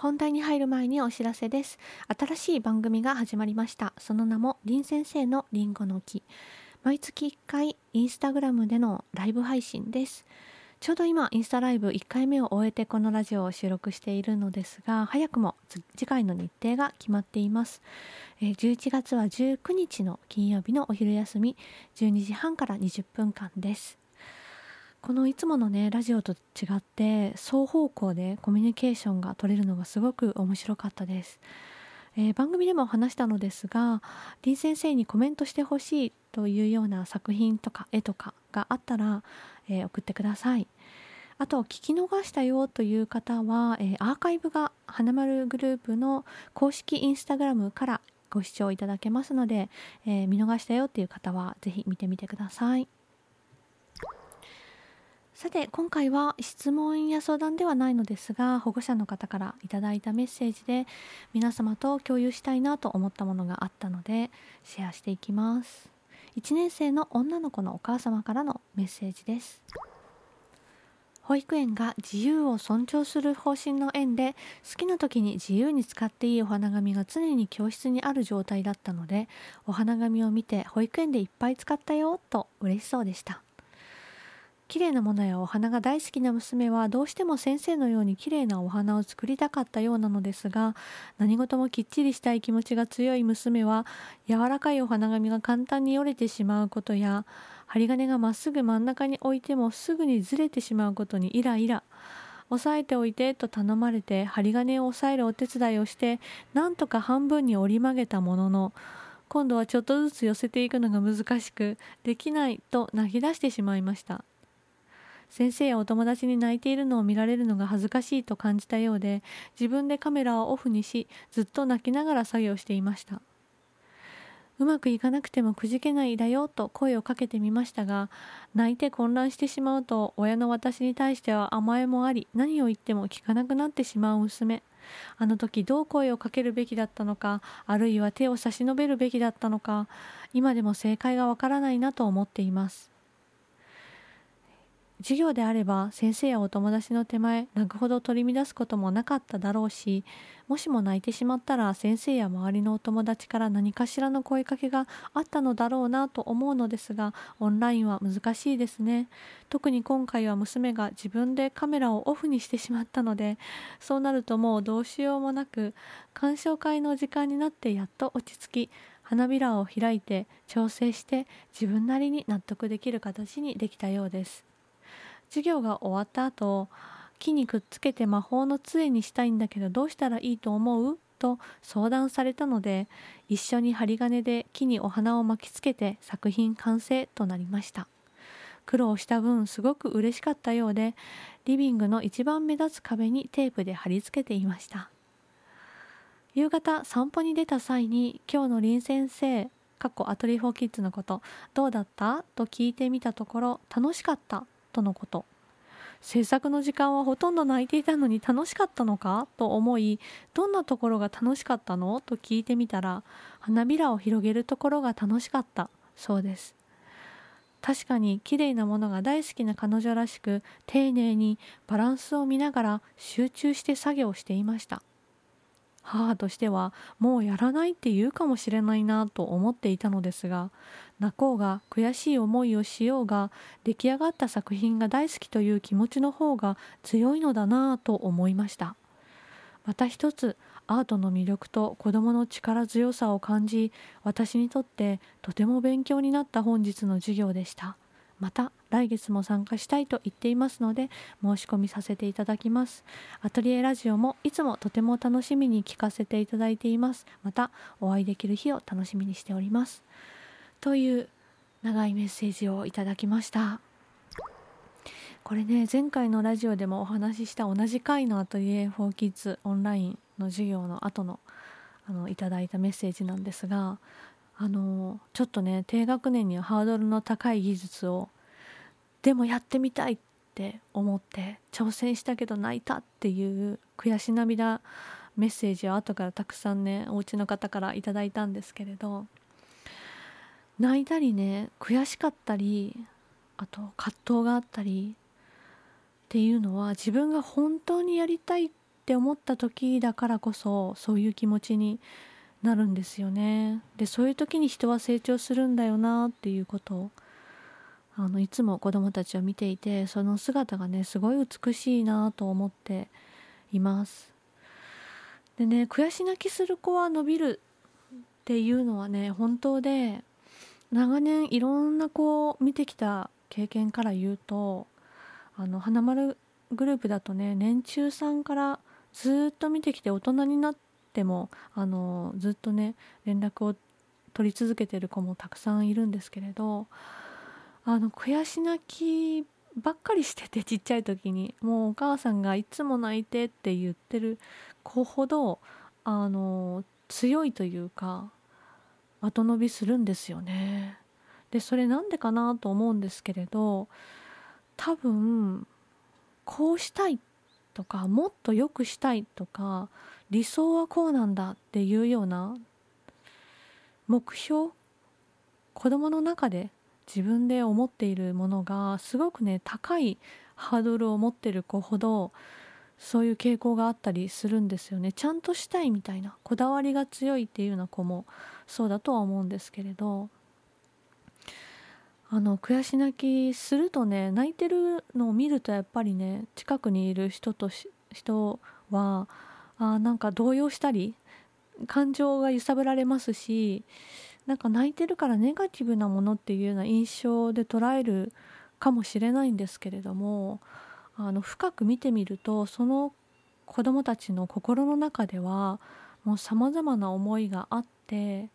本題に入る前にお知らせです。新しい番組が始まりました。その名も林先生のりんごの木。毎月1回インスタグラムでのライブ配信です。ちょうど今インスタライブ1回目を終えてこのラジオを収録しているのですが早くも次回の日程が決まっています。11月は19日の金曜日のお昼休み12時半から20分間です。このいつものねラジオと違って双方向でコミュニケーションが取れるのがすごく面白かったです、えー、番組でも話したのですが林先生にコメントしてほしいというような作品とか絵とかがあったら、えー、送ってくださいあと聞き逃したよという方は、えー、アーカイブが花丸グループの公式インスタグラムからご視聴いただけますので、え見逃したよっていう方は是非見てみてください。さて今回は質問や相談ではないのですが保護者の方からいただいたメッセージで皆様と共有したいなと思ったものがあったのでシェアしていきます。1年生の女の子のお母様からのメッセージです。保育園が自由を尊重する方針の園で好きな時に自由に使っていいお花紙が常に教室にある状態だったのでお花紙を見て保育園でいっぱい使ったよと嬉しそうでした。綺麗なものやお花が大好きな娘はどうしても先生のように綺麗なお花を作りたかったようなのですが何事もきっちりしたい気持ちが強い娘は柔らかいお花紙が簡単によれてしまうことや針金がまっすぐ真ん中に置いてもすぐにずれてしまうことにイライラ。押さえておいてと頼まれて針金を押さえるお手伝いをしてなんとか半分に折り曲げたものの今度はちょっとずつ寄せていくのが難しくできないと泣き出してしまいました。先生やお友達に泣いているのを見られるのが恥ずかしいと感じたようで自分でカメラをオフにしずっと泣きながら作業していました。うまくいかなくてもくじけないだよと声をかけてみましたが泣いて混乱してしまうと親の私に対しては甘えもあり何を言っても聞かなくなってしまう娘。あの時どう声をかけるべきだったのかあるいは手を差し伸べるべきだったのか今でも正解がわからないなと思っています。授業であれば先生やお友達の手前泣くほど取り乱すこともなかっただろうしもしも泣いてしまったら先生や周りのお友達から何かしらの声かけがあったのだろうなと思うのですがオンラインは難しいですね。特に今回は娘が自分でカメラをオフにしてしまったのでそうなるともうどうしようもなく鑑賞会の時間になってやっと落ち着き花びらを開いて調整して自分なりに納得できる形にできたようです。授業が終わった後木にくっつけて魔法の杖にしたいんだけどどうしたらいいと思う？と相談されたので一緒に針金で木にお花を巻きつけて作品完成となりました。苦労した分すごく嬉しかったようでリビングの一番目立つ壁にテープで貼り付けていました。夕方散歩に出た際に今日の林先生かっこアトリエ for Kids のことどうだった？と聞いてみたところ楽しかった。とのこと。制作の時間はほとんど泣いていたのに楽しかったのかと思いどんなところが楽しかったの？と聞いてみたら花びらを広げるところが楽しかった。そうです。確かに綺麗なものが大好きな彼女らしく丁寧にバランスを見ながら集中して作業していました。母としてはもうやらないって言うかもしれないなと思っていたのですが泣こうが悔しい思いをしようが出来上がった作品が大好きという気持ちの方が強いのだなぁと思いました。また一つアートの魅力と子どもの力強さを感じ私にとってとても勉強になった本日の授業でした。また来月も参加したいと言っていますので申し込みさせていただきます。アトリエラジオもいつもとても楽しみに聞かせていただいています。またお会いできる日を楽しみにしております。という長いメッセージをいただきました。これね前回のラジオでもお話しした同じ回のアトリエフォーキッズオンラインの授業の後のあのいただいたメッセージなんですがあのちょっとね低学年にはハードルの高い技術をでもやってみたいって思って挑戦したけど泣いたっていう悔し涙メッセージを後からたくさんねお家の方からいただいたんですけれど泣いたりね悔しかったりあと葛藤があったりっていうのは自分が本当にやりたいって思った時だからこそそういう気持ちになるんですよね。でそういう時に人は成長するんだよなっていうことをあのいつも子どもたちを見ていてその姿がねすごい美しいなと思っています。でね悔し泣きする子は伸びるっていうのはね本当で長年いろんな子を見てきた経験から言うとあの花丸グループだとね年中さんからずっと見てきて大人になってもあのずっとね連絡を取り続けてる子もたくさんいるんですけれどあの悔し泣きばっかりしててちっちゃい時にもうお母さんがいつも泣いてって言ってる子ほどあの強いというか後伸びするんですよね。でそれなんでかなと思うんですけれど多分こうしたいっとかもっと良くしたいとか理想はこうなんだっていうような目標子供の中で自分で思っているものがすごくね高いハードルを持ってる子ほどそういう傾向があったりするんですよね。ちゃんとしたいみたいなこだわりが強いっていうような子もそうだとは思うんですけれど。あの悔し泣きするとね泣いてるのを見るとやっぱりね近くにいる人と人はあなんか動揺したり感情が揺さぶられますしなんか泣いてるからネガティブなものっていうような印象で捉えるかもしれないんですけれどもあの深く見てみるとその子どもたちの心の中ではもうさまざまな思いがあって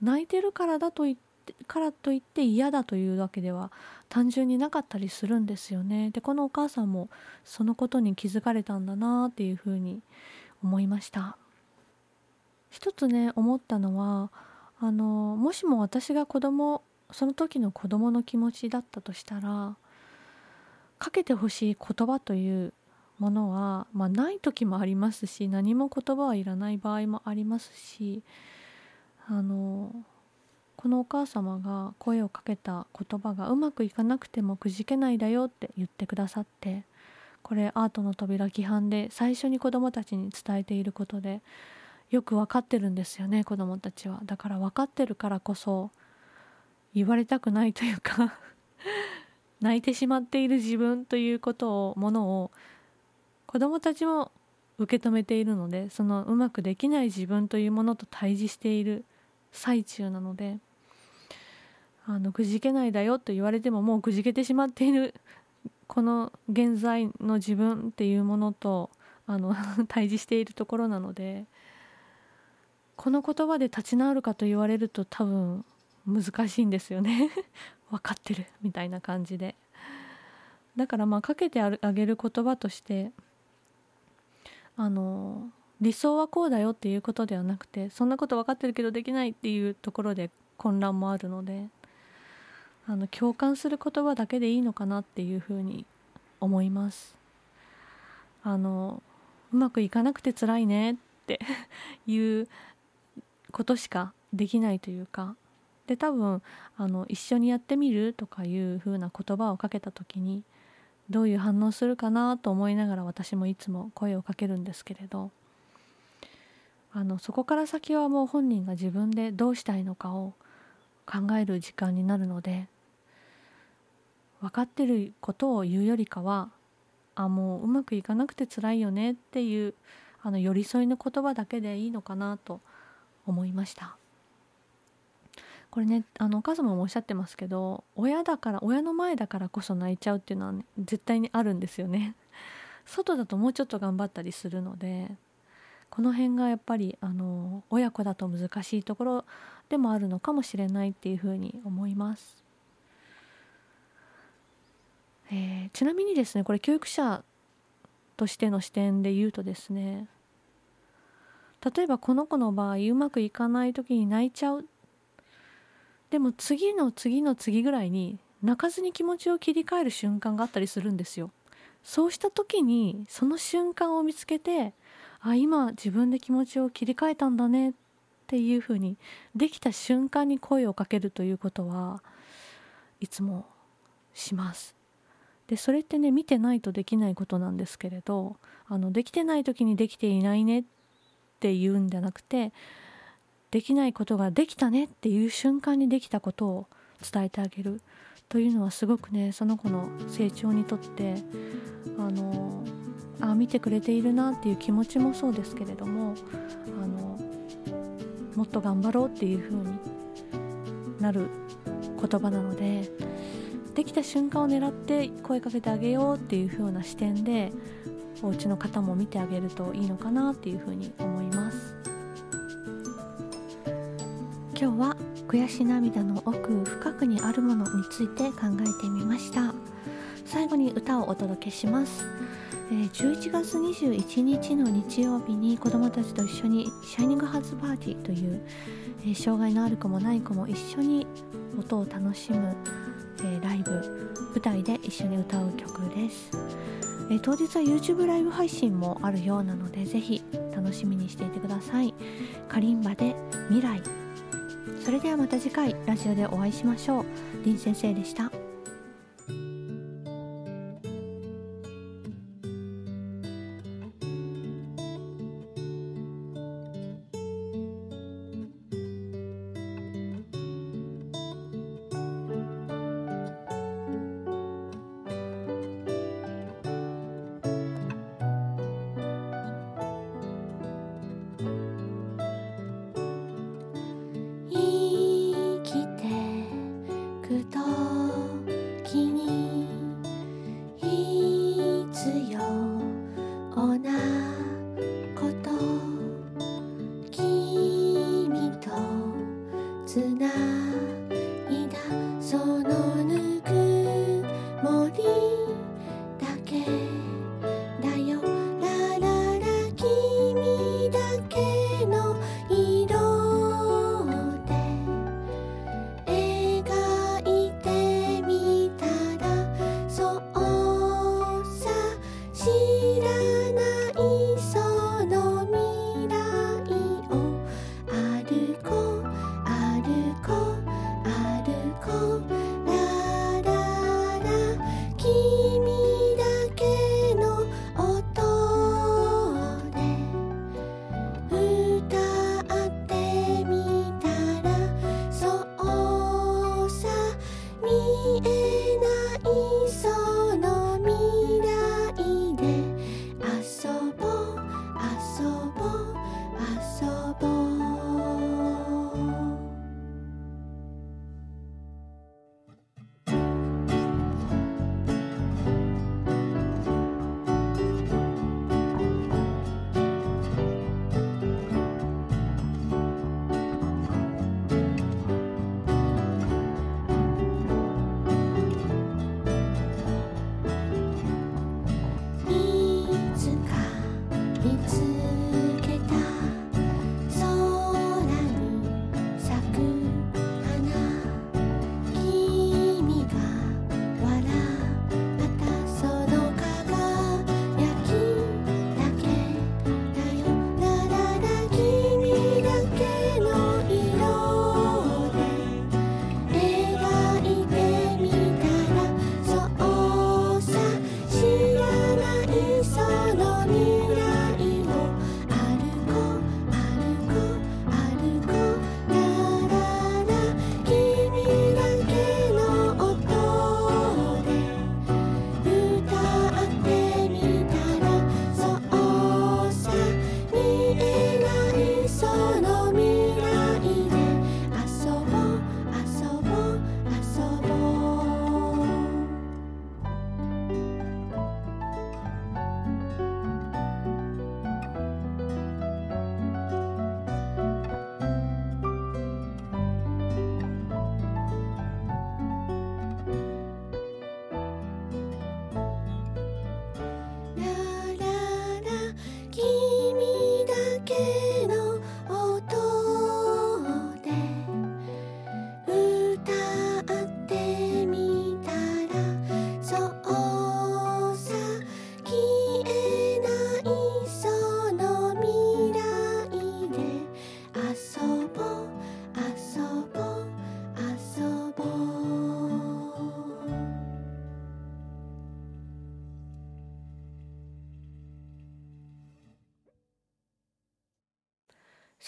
泣いてるからだと言ってからといって嫌だというわけでは単純になかったりするんですよね。でこのお母さんもそのことに気づかれたんだなっていうふうに思いました。一つね思ったのはあのもしも私が子供その時の子供の気持ちだったとしたらかけてほしい言葉というものは、まあ、ない時もありますし何も言葉はいらない場合もありますしあのこのお母様が声をかけた言葉がうまくいかなくてもくじけないだよって言ってくださってこれアートの扉規範で最初に子どもたちに伝えていることでよく分かってるんですよね子どもたちは。だから分かってるからこそ言われたくないというか 泣いてしまっている自分ということをものを子どもたちも受け止めているのでそのうまくできない自分というものと対峙している最中なのであのくじけないだよと言われてももうくじけてしまっているこの現在の自分っていうものとあの 対峙しているところなのでこの言葉で立ち直るかと言われると多分難しいんですよね。分かってるみたいな感じで。だからまあかけてあげる言葉としてあの理想はこうだよっていうことではなくてそんなこと分かってるけどできないっていうところで混乱もあるのであの共感する言葉だけでいいのかなっていうふうに思います。あのうまくいかなくて辛いねって いうことしかできないというか。で多分あの一緒にやってみるとかいう風な言葉をかけた時にどういう反応するかなと思いながら私もいつも声をかけるんですけれど。あのそこから先はもう本人が自分でどうしたいのかを考える時間になるので分かってることを言うよりかはあもううまくいかなくて辛いよねっていうあの寄り添いの言葉だけでいいのかなと思いました。これねあのお母様もおっしゃってますけど親だから親の前だからこそ泣いちゃうっていうのは、ね、絶対にあるんですよね。外だともうちょっと頑張ったりするのでこの辺がやっぱりあの親子だと難しいところでもあるのかもしれないっていうふうに思います、えー、ちなみにですねこれ教育者としての視点で言うとですね例えばこの子の場合うまくいかない時に泣いちゃう。でも次の次の次ぐらいに泣かずに気持ちを切り替える瞬間があったりするんですよ。そうした時にその瞬間を見つけてあ今自分で気持ちを切り替えたんだねっていうふうにできた瞬間に声をかけるということはいつもします。でそれってね見てないとできないことなんですけれどあのできてない時にできていないねっていうんじゃなくてできないことができたねっていう瞬間にできたことを伝えてあげる。というのはすごくねその子の成長にとってあのあ見てくれているなっていう気持ちもそうですけれどもあのもっと頑張ろうっていう風になる言葉なのでできた瞬間を狙って声かけてあげようっていう風な視点でお家の方も見てあげるといいのかなっていう風に思います。今日は悔し涙の奥深くにあるものについて考えてみました。最後に歌をお届けします。11月21日の日曜日に子どもたちと一緒にシャイニングハーツパーティーという障害のある子もない子も一緒に音を楽しむえライブ舞台で一緒に歌う曲です。え当日は YouTube ライブ配信もあるようなのでぜひ楽しみにしていてください。カリンバで未来。それではまた次回ラジオでお会いしましょう。林先生でした。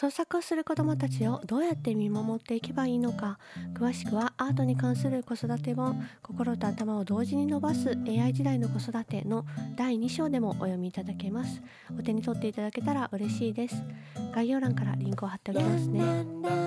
創作をする子どもたちをどうやって見守っていけばいいのか詳しくはアートに関する子育て本「心と頭を同時に伸ばす AI 時代の子育て」の第2章でもお読みいただけます。お手に取っていただけたら嬉しいです。概要欄からリンクを貼っておきますね。